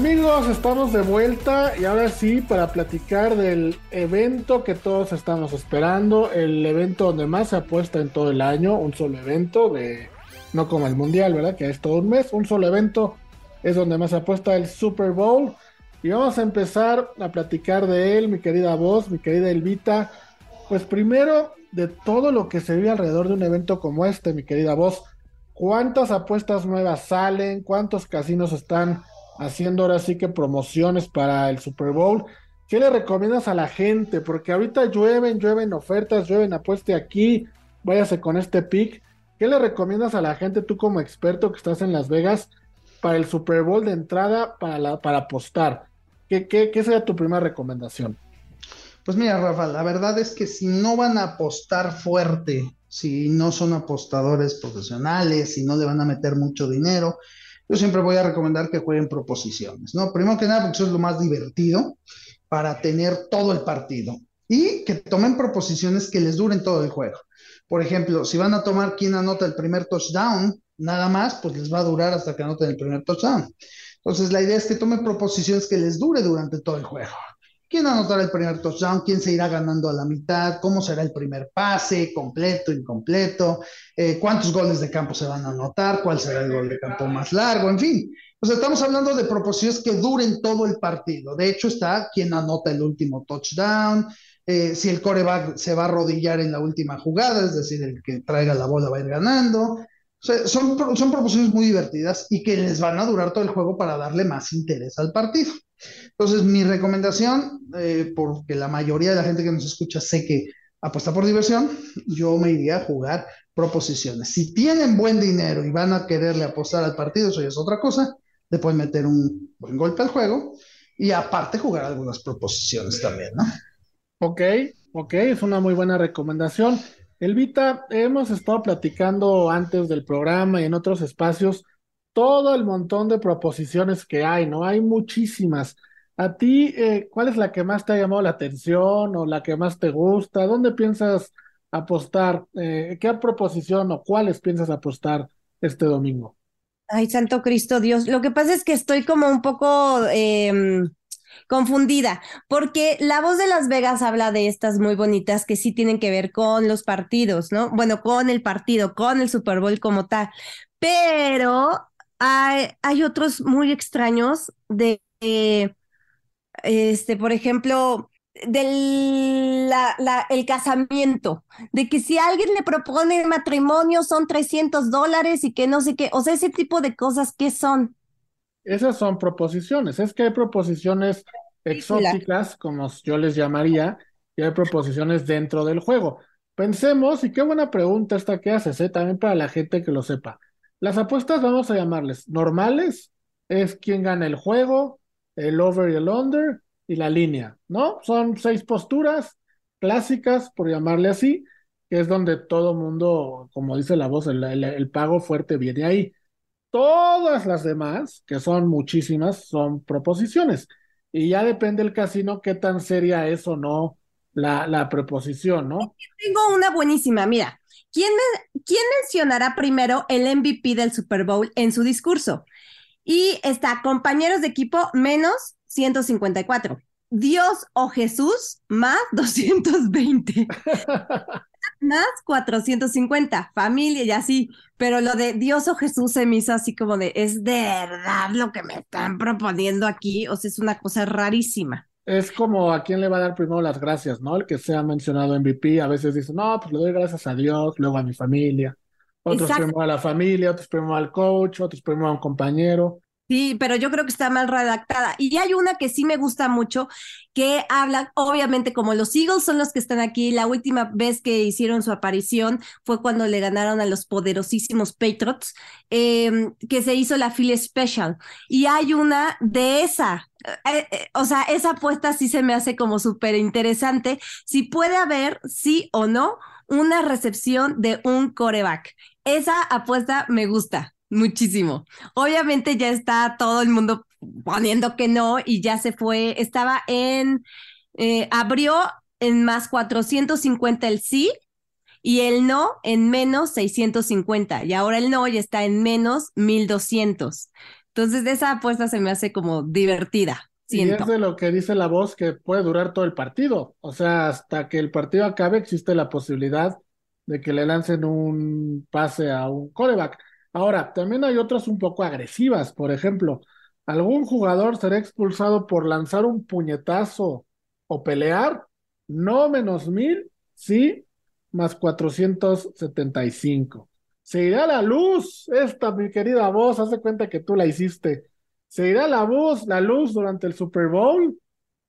Amigos, estamos de vuelta y ahora sí para platicar del evento que todos estamos esperando, el evento donde más se apuesta en todo el año, un solo evento, de no como el Mundial, ¿verdad? Que es todo un mes, un solo evento es donde más se apuesta el Super Bowl. Y vamos a empezar a platicar de él, mi querida voz, mi querida Elvita. Pues primero, de todo lo que se vive alrededor de un evento como este, mi querida voz, ¿cuántas apuestas nuevas salen? ¿Cuántos casinos están haciendo ahora sí que promociones para el Super Bowl. ¿Qué le recomiendas a la gente? Porque ahorita llueven, llueven ofertas, llueven apueste aquí, váyase con este pick. ¿Qué le recomiendas a la gente, tú como experto que estás en Las Vegas, para el Super Bowl de entrada para, la, para apostar? ¿Qué, qué, qué sería tu primera recomendación? Pues mira, Rafa, la verdad es que si no van a apostar fuerte, si no son apostadores profesionales, si no le van a meter mucho dinero, yo siempre voy a recomendar que jueguen proposiciones, ¿no? Primero que nada, porque eso es lo más divertido para tener todo el partido y que tomen proposiciones que les duren todo el juego. Por ejemplo, si van a tomar quién anota el primer touchdown, nada más, pues les va a durar hasta que anoten el primer touchdown. Entonces, la idea es que tomen proposiciones que les dure durante todo el juego quién anotará el primer touchdown, quién se irá ganando a la mitad, cómo será el primer pase, completo, incompleto, eh, cuántos goles de campo se van a anotar, cuál será el gol de campo más largo, en fin. Sea, estamos hablando de proposiciones que duren todo el partido. De hecho, está quién anota el último touchdown, eh, si el coreback se va a arrodillar en la última jugada, es decir, el que traiga la bola va a ir ganando. Son, son proposiciones muy divertidas y que les van a durar todo el juego para darle más interés al partido. Entonces, mi recomendación, eh, porque la mayoría de la gente que nos escucha sé que apuesta por diversión, yo me iría a jugar proposiciones. Si tienen buen dinero y van a quererle apostar al partido, eso ya es otra cosa, le pueden meter un buen golpe al juego y aparte jugar algunas proposiciones también, ¿no? Ok, ok, es una muy buena recomendación. Elvita, hemos estado platicando antes del programa y en otros espacios todo el montón de proposiciones que hay, ¿no? Hay muchísimas. A ti, eh, ¿cuál es la que más te ha llamado la atención o la que más te gusta? ¿Dónde piensas apostar? Eh, ¿Qué proposición o cuáles piensas apostar este domingo? Ay, Santo Cristo Dios. Lo que pasa es que estoy como un poco em, confundida, porque la voz de Las Vegas habla de estas muy bonitas que sí tienen que ver con los partidos, ¿no? Bueno, con el partido, con el Super Bowl como tal. Pero hay, otros muy extraños de, este, por ejemplo, del el casamiento, de que si alguien le propone matrimonio son 300 dólares y que no sé qué, o sea, ese tipo de cosas, ¿qué son? Esas son proposiciones, es que hay proposiciones exóticas, como yo les llamaría, y hay proposiciones dentro del juego. Pensemos, y qué buena pregunta esta que haces, ¿eh? también para la gente que lo sepa. Las apuestas vamos a llamarles normales, es quien gana el juego, el over y el under y la línea, ¿no? Son seis posturas clásicas, por llamarle así, que es donde todo mundo, como dice la voz, el, pago fuerte viene ahí. Todas las demás, que son muchísimas, son proposiciones. Y ya depende el casino qué tan seria es o no la, la preposición, ¿no? Tengo una buenísima, mira. ¿Quién, mencionará primero el MVP del Super Bowl en su discurso? Y está compañeros de equipo menos 154. Dios o Jesús más 220. más 450. Familia y así. Pero lo de Dios o Jesús se me hizo así como de, ¿es de verdad lo que me están proponiendo aquí? O sea, es una cosa rarísima es como a quién le va a dar primero las gracias, ¿no? El que sea mencionado MVP, a veces dice, no, pues le doy gracias a Dios, luego a mi familia. Otros primero a la familia, otros primero al coach, otros primero a un compañero. Sí, pero yo creo que está mal redactada. Y hay una que sí me gusta mucho, que habla, obviamente, como los Eagles son los que están aquí, la última vez que hicieron su aparición fue cuando le ganaron a los poderosísimos Patriots, em, que se hizo la Philly Special. Y hay una de esa, eh, eh, o sea, esa apuesta sí se me hace como súper interesante. Si puede haber, sí o no, una recepción de un coreback. Esa apuesta me gusta muchísimo. Obviamente ya está todo el mundo poniendo que no y ya se fue, estaba en, eh, abrió en más 450 el sí y el no en menos 650 y ahora el no ya está en menos 1200. Entonces, esa apuesta se me hace como divertida. Y es de lo que dice la voz que puede durar todo el partido. O sea, hasta que el partido acabe existe la posibilidad de que le lancen un pase a un coreback. Ahora, también hay otras un poco agresivas. Por ejemplo, algún jugador será expulsado por lanzar un puñetazo o pelear. No menos mil, sí, más 475. Se irá la luz, esta mi querida voz, hace cuenta que tú la hiciste. Se irá la luz, la luz durante el Super Bowl.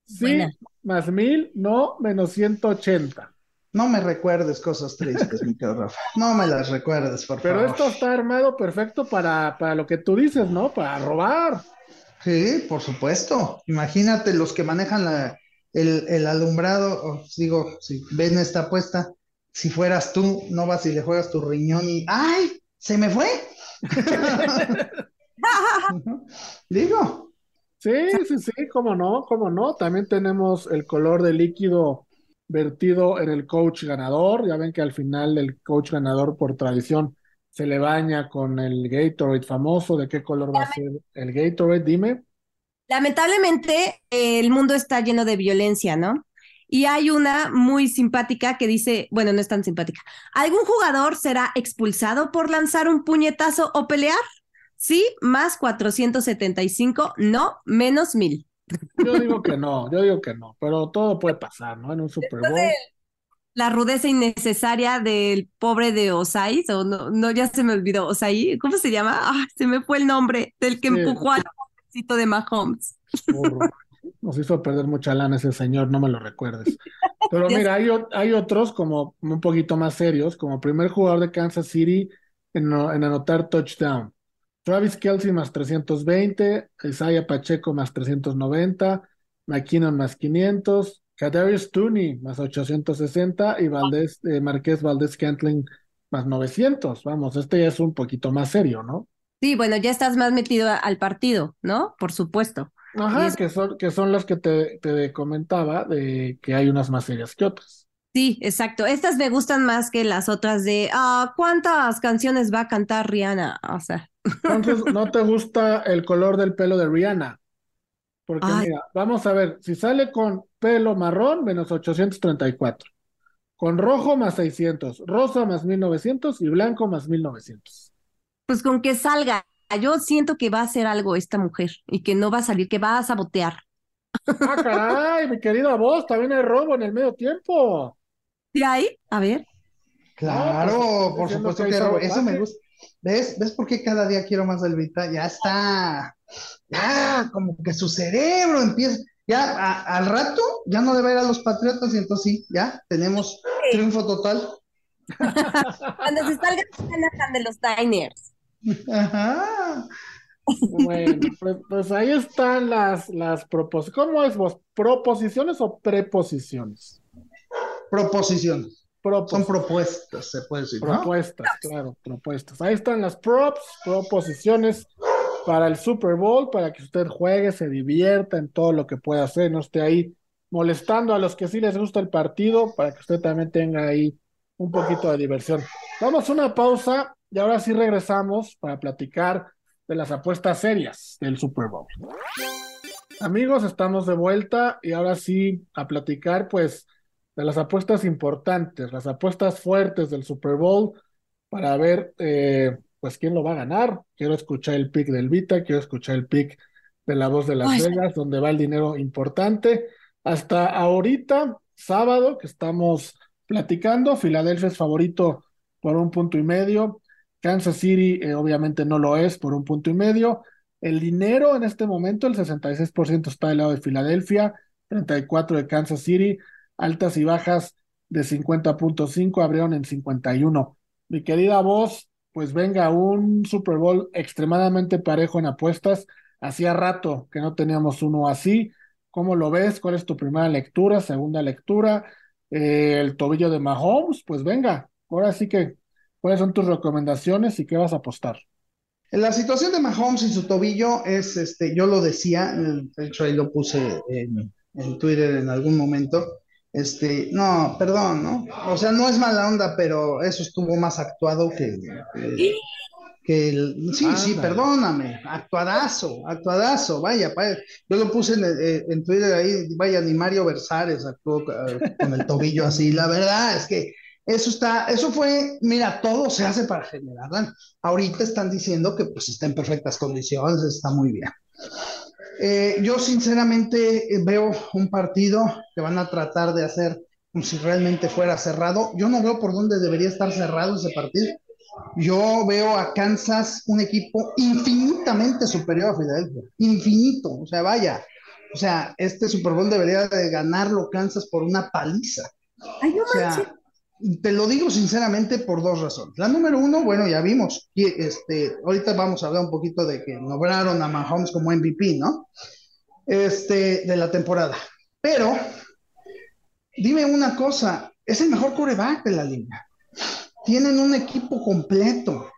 Sí, más mil, no, menos 180. No me recuerdes cosas tristes, mi querido Rafa. No me las recuerdes, por Pero favor. esto está armado perfecto para, para lo que tú dices, ¿no? Para robar. Sí, por supuesto. Imagínate los que manejan la, el, el alumbrado, os digo, si ven esta apuesta, si fueras tú, no vas y le juegas tu riñón y ¡ay! ¡Se me fue! Digo. Sí, sí, sí, cómo no, cómo no. También tenemos el color de líquido vertido en el coach ganador. Ya ven que al final el coach ganador por tradición se le baña con el Gatorade famoso. ¿De qué color va a ser el Gatorade? Dime. Lamentablemente el mundo está lleno de violencia, ¿no? Y hay una muy simpática que dice, bueno, no es tan simpática. ¿Algún jugador será expulsado por lanzar un puñetazo o pelear? Sí, más 475, no, menos mil. Yo digo que no, yo digo que no, pero todo puede pasar, ¿no? En un Super Bowl. La rudeza innecesaria del pobre de Osai, o no, no, ya se me olvidó, Osai, ¿cómo se llama? Se me fue el nombre del que sí. empujó al pobrecito de Mahomes. Nos hizo perder mucha lana ese señor, no me lo recuerdes. Pero mira, hay, hay otros como un poquito más serios, como primer jugador de Kansas City en, en anotar touchdown. Travis Kelsey más 320, Isaiah Pacheco más 390, McKinnon más 500, Kadarius Tooney más 860 y Valdés, eh, Marqués Valdés Cantling más 900. Vamos, este ya es un poquito más serio, ¿no? Sí, bueno, ya estás más metido al partido, ¿no? Por supuesto. Ajá, es... que, son, que son las que te, te comentaba, de que hay unas más serias que otras. Sí, exacto. Estas me gustan más que las otras de ah, ¿cuántas canciones va a cantar Rihanna? O sea. Entonces, ¿no te gusta el color del pelo de Rihanna? Porque Ay. mira, vamos a ver, si sale con pelo marrón, menos 834. Con rojo, más 600. Rosa, más 1900. Y blanco, más 1900. Pues con que salga. Yo siento que va a hacer algo esta mujer y que no va a salir, que va a sabotear. Ah, caray, mi querida voz, también hay robo en el medio tiempo. ¿Y ahí? A ver. Claro, pues, por supuesto que, que eso me gusta. ¿Ves? ¿Ves por qué cada día quiero más Elvita? Ya está. Ya, como que su cerebro empieza. Ya a, al rato ya no debe ir a los Patriotas y entonces sí, ya tenemos sí. triunfo total. Cuando se salga de los Diners. Ajá. Bueno, pues, pues, ahí están las, las proposiciones. ¿Cómo es vos? ¿Proposiciones o preposiciones? Proposiciones. Propos Son propuestas, se puede decir. Propuestas, ¿no? claro, propuestas. Ahí están las props, proposiciones para el Super Bowl, para que usted juegue, se divierta en todo lo que pueda hacer, no esté ahí molestando a los que sí les gusta el partido, para que usted también tenga ahí un poquito de diversión. Vamos a una pausa y ahora sí regresamos para platicar de las apuestas serias del Super Bowl. Amigos, estamos de vuelta y ahora sí a platicar pues de las apuestas importantes, las apuestas fuertes del Super Bowl para ver eh, pues quién lo va a ganar. Quiero escuchar el pick del Vita, quiero escuchar el pick de la voz de Las Ay. Vegas, donde va el dinero importante. Hasta ahorita, sábado, que estamos platicando, Filadelfia es favorito por un punto y medio. Kansas City eh, obviamente no lo es por un punto y medio. El dinero en este momento, el 66% está del lado de Filadelfia, 34% de Kansas City, altas y bajas de 50.5 abrieron en 51. Mi querida voz, pues venga, un Super Bowl extremadamente parejo en apuestas. Hacía rato que no teníamos uno así. ¿Cómo lo ves? ¿Cuál es tu primera lectura, segunda lectura? Eh, el tobillo de Mahomes, pues venga, ahora sí que ¿Cuáles son tus recomendaciones y qué vas a apostar? La situación de Mahomes y su tobillo es, este, yo lo decía, de hecho ahí lo puse en, en, Twitter en algún momento, este, no, perdón, ¿no? O sea, no es mala onda, pero eso estuvo más actuado que, que, Que sí, sí, perdóname, actuadazo, actuadazo, vaya, yo lo puse en, eh, en, Twitter ahí, vaya, ni Mario Versares actuó eh, con el tobillo así, la verdad es que eso está, eso fue, mira, todo se hace para generar. Ahorita están diciendo que pues está en perfectas condiciones, está muy bien. Eh, yo sinceramente veo un partido que van a tratar de hacer como si realmente fuera cerrado. Yo no veo por dónde debería estar cerrado ese partido. Yo veo a Kansas un equipo infinitamente superior a Filadelfia, infinito, o sea, vaya, o sea, este Super Bowl debería de ganarlo Kansas por una paliza. o sea, te lo digo sinceramente por dos razones. La número uno, bueno, ya vimos, este, ahorita vamos a hablar un poquito de que nombraron a Mahomes como MVP, ¿no? Este, de la temporada. Pero, dime una cosa, es el mejor coreback de la liga tienen un equipo completo.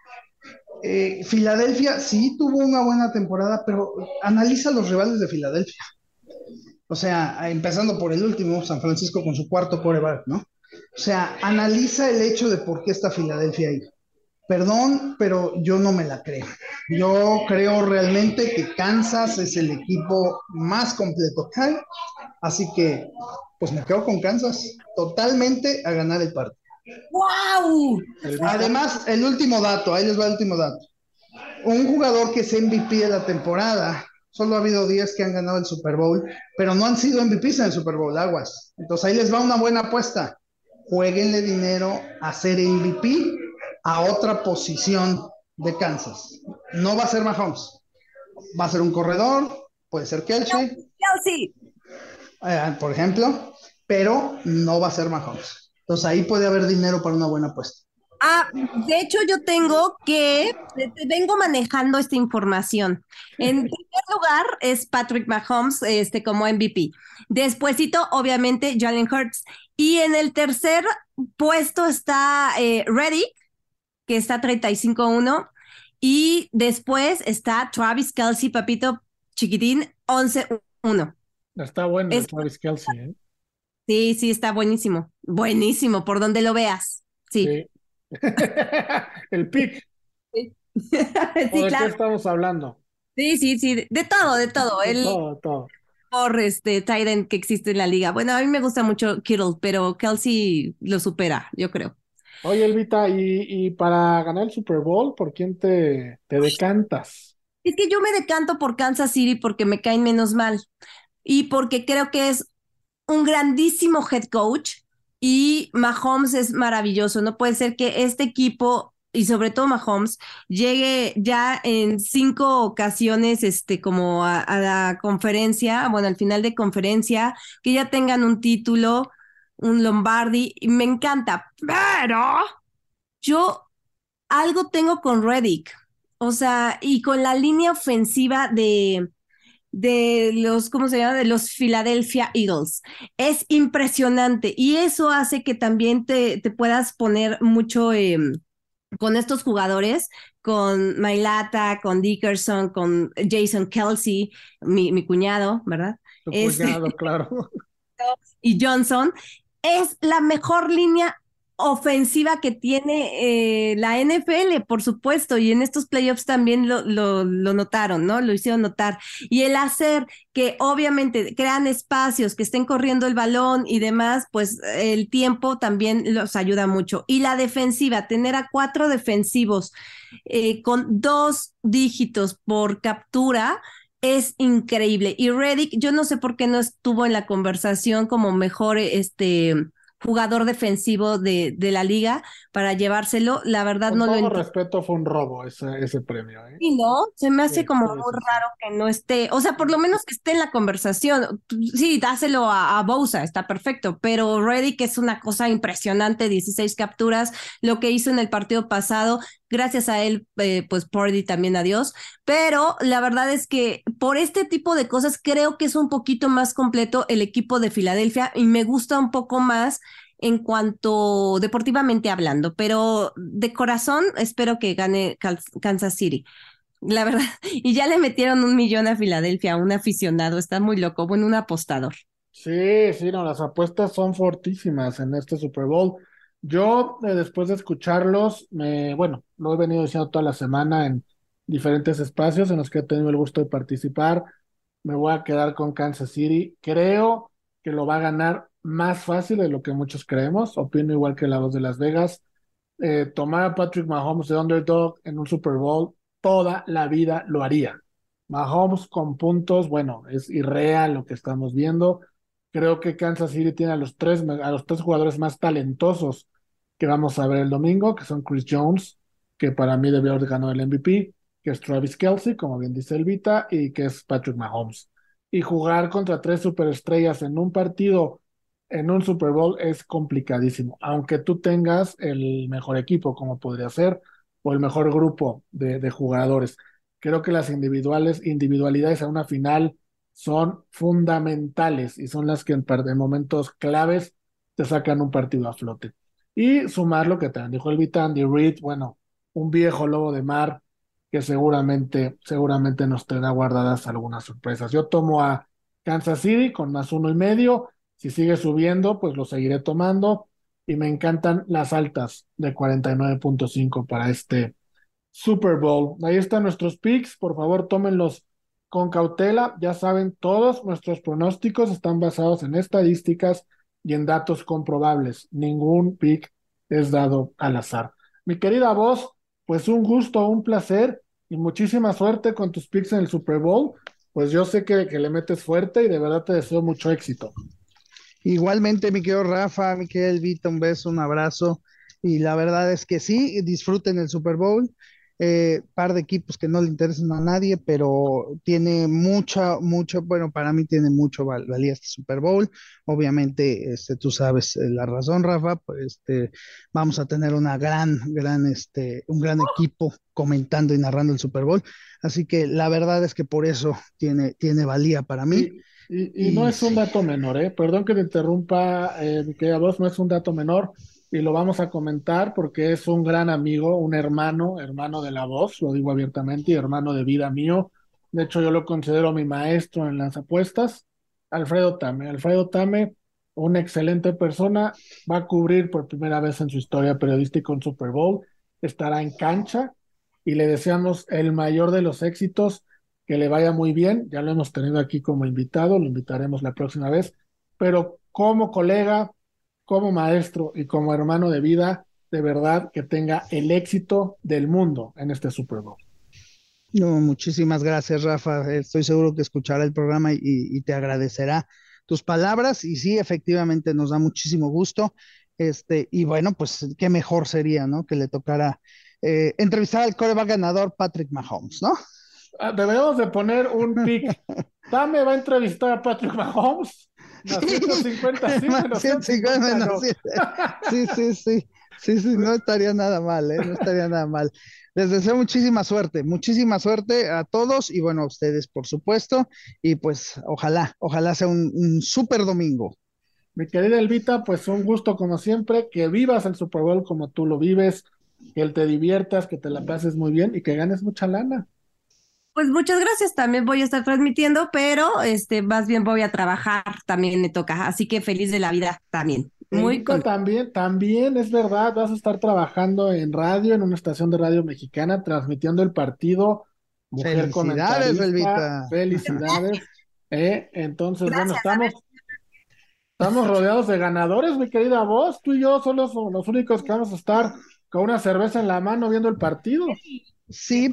Eh, Filadelfia sí tuvo una buena temporada, pero analiza los rivales de Filadelfia. O sea, empezando por el último, San Francisco con su cuarto coreback, ¿no? O sea, analiza el hecho de por qué está Filadelfia ahí. Perdón, pero yo no me la creo. Yo creo realmente que Kansas es el equipo más completo que hay. Así que, pues me quedo con Kansas totalmente a ganar el partido. ¡Wow! Además, el último dato, ahí les va el último dato. Un jugador que es MVP de la temporada, solo ha habido 10 que han ganado el Super Bowl, pero no han sido MVPs en el Super Bowl, aguas. Entonces ahí les va una buena apuesta. Jueguenle dinero a ser MVP a otra posición de Kansas. No va a ser Mahomes, va a ser un corredor, puede ser Kelsey. Kelsey. Eh, por ejemplo, pero no va a ser Mahomes. Entonces ahí puede haber dinero para una buena apuesta. Ah, de hecho yo tengo que, vengo manejando esta información. En primer lugar es Patrick Mahomes este, como MVP. Despuésito, obviamente, Jalen Hurts. Y en el tercer puesto está eh, Reddick, que está 35-1. Y después está Travis Kelsey, papito chiquitín, 11-1. Está bueno Travis Kelsey, ¿eh? Sí, sí, está buenísimo. Buenísimo, por donde lo veas. Sí. El pic. Sí, ¿De qué estamos hablando? Sí, sí, sí, de, todo, de todo. El, todo, todo. Por este Tyrant que existe en la liga. Bueno, a mí me gusta mucho Kittle, pero Kelsey lo supera, yo creo. Oye, Elvita, y, y para ganar el Super Bowl, ¿por quién te, te decantas? Es que yo me decanto por Kansas City porque me caen menos mal y porque creo que es un grandísimo head coach y Mahomes es maravilloso. No puede ser que este equipo y sobre todo Mahomes llegue ya en cinco ocasiones este como a, la conferencia, bueno, al final de conferencia, que ya tengan un título, un Lombardi, y me encanta, pero yo algo tengo con Reddick, o sea, y con la línea ofensiva de de los, ¿cómo se llama? De los Philadelphia Eagles. Es impresionante y eso hace que también te, te puedas poner mucho em, con estos jugadores, con Mailata, con Dickerson, con Jason Kelsey, mi, mi cuñado, ¿verdad? Tu cuñado, claro. Y Johnson. Es la mejor línea ofensiva que tiene eh, la NFL, por supuesto, y en estos playoffs también lo, notaron, ¿no? Lo hicieron notar. Y el hacer que obviamente crean espacios, que estén corriendo el balón y demás, pues el tiempo también los ayuda mucho. Y la defensiva, tener a cuatro defensivos eh, con dos dígitos por captura, es increíble. Y Reddick, yo no sé por qué no estuvo en la conversación como mejor este jugador defensivo de, de la liga para llevárselo. La verdad Con no todo lo entiendo. respeto, fue un robo ese, ese premio. ¿eh? Sí, ¿no? Se me hace como muy raro que no esté, o sea, por lo menos que esté en la conversación. Sí, dáselo a, a Bousa, está perfecto, pero Reddick es una cosa impresionante, 16 capturas, lo que hizo en el partido pasado, gracias a él, eh, pues Purdy también adiós, pero la verdad es que por este tipo de cosas creo que es un poquito más completo el equipo de Filadelfia y me gusta un poco más en cuanto deportivamente hablando, pero de corazón espero que gane Kansas City. La verdad, y ya le metieron un millón a Filadelfia, un aficionado, está muy loco, bueno, un apostador. Sí, sí, no, las apuestas son fortísimas en este Super Bowl. Yo, eh, después de escucharlos, me, bueno, lo he venido diciendo toda la semana en diferentes espacios en los que he tenido el gusto de participar. Me voy a quedar con Kansas City. Creo que lo va a ganar más fácil de lo que muchos creemos. Opino igual que la voz de Las Vegas. Eh, tomar a Patrick Mahomes de underdog en un Super Bowl toda la vida lo haría. Mahomes con puntos, bueno, es irreal lo que estamos viendo. Creo que Kansas City tiene a los tres, a los tres jugadores más talentosos que vamos a ver el domingo, que son Chris Jones, que para mí debió haber ganado el MVP, que es Travis Kelsey, como bien dice Elvita, y que es Patrick Mahomes. Y jugar contra tres superestrellas en un partido, en un Super Bowl, es complicadísimo. Aunque tú tengas el mejor equipo, como podría ser, o el mejor grupo de, jugadores. Creo que las individuales, individualidades a una final son fundamentales y son las que en, en momentos claves te sacan un partido a flote. Y sumar lo que te dijo el Vitandi Reed, bueno, un viejo lobo de mar que seguramente, seguramente nos tendrá guardadas algunas sorpresas. Yo tomo a Kansas City con más uno y medio. Si sigue subiendo, pues lo seguiré tomando. Y me encantan las altas de 49.5 para este Super Bowl. Ahí están nuestros picks. Por favor, tómenlos con cautela. Ya saben, todos nuestros pronósticos están basados en estadísticas y en datos comprobables. Ningún pick es dado al azar. Mi querida voz, pues un gusto, un placer y muchísima suerte con tus picks en el Super Bowl. Pues yo sé que, que le metes fuerte y de verdad te deseo mucho éxito. Igualmente, mi querido Rafa, mi querido Elvita, un beso, un abrazo. Y la verdad es que sí, disfruten el Super Bowl eh, par de equipos que no le interesan a nadie, pero tiene mucha, mucho, bueno, para mí tiene mucho valía este Super Bowl. Obviamente, este, tú sabes eh, la razón, Rafa, pues este, vamos a tener una gran, gran, este, un gran equipo comentando y narrando el Super Bowl. Así que la verdad es que por eso tiene, tiene valía para mí. Y, no es un dato menor, ¿eh? Perdón que te interrumpa, eh, que a vos no es un dato menor y lo vamos a comentar porque es un gran amigo, un hermano, hermano de la voz, lo digo abiertamente, y hermano de vida mío. De hecho, yo lo considero mi maestro en las apuestas, Alfredo Tame. Alfredo Tame, una excelente persona, va a cubrir por primera vez en su historia periodística un Super Bowl, estará en cancha y le deseamos el mayor de los éxitos, que le vaya muy bien. Ya lo hemos tenido aquí como invitado, lo invitaremos la próxima vez, pero como colega, como maestro y como hermano de vida, de verdad que tenga el éxito del mundo en este Super Bowl. No, muchísimas gracias, Rafa. Estoy seguro que escuchará el programa y, te agradecerá tus palabras. Y sí, efectivamente, nos da muchísimo gusto. Este, y bueno, pues qué mejor sería, ¿no? Que le tocara eh, entrevistar al coreback ganador Patrick Mahomes, ¿no? Ah, deberíamos de poner un pick. Dame va a entrevistar a Patrick Mahomes. Sí, 150, sí, pero 150, no. sí, sí, sí, sí, sí, no estaría nada mal, ¿eh? no estaría nada mal. Les deseo muchísima suerte, muchísima suerte a todos y bueno, a ustedes, por supuesto, y pues ojalá, ojalá sea un, un súper domingo. Mi querida Elvita, pues un gusto como siempre, que vivas el Super Bowl como tú lo vives, que te diviertas, que te la pases muy bien y que ganes mucha lana. Pues muchas gracias, también voy a estar transmitiendo, pero este más bien voy a trabajar, también me toca, así que feliz de la vida también. Muy también, también es verdad, vas a estar trabajando en radio, en una estación de radio mexicana, transmitiendo el partido. Mujer Felicidades, Elvita. Felicidades. Eh, entonces, bueno, estamos, estamos rodeados de ganadores, mi querida voz. Tú y yo somos los únicos que vamos a estar con una cerveza en la mano viendo el partido. Sí,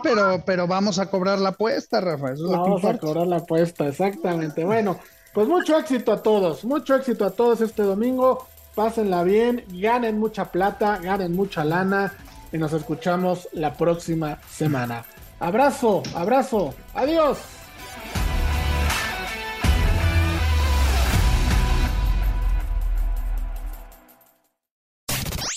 pero, pero vamos a cobrar la apuesta, Rafa. vamos a cobrar la apuesta, exactamente. Bueno, pues mucho éxito a todos, mucho éxito a todos este domingo. Pásenla bien, ganen mucha plata, ganen mucha lana y nos escuchamos la próxima semana. Abrazo, abrazo, adiós.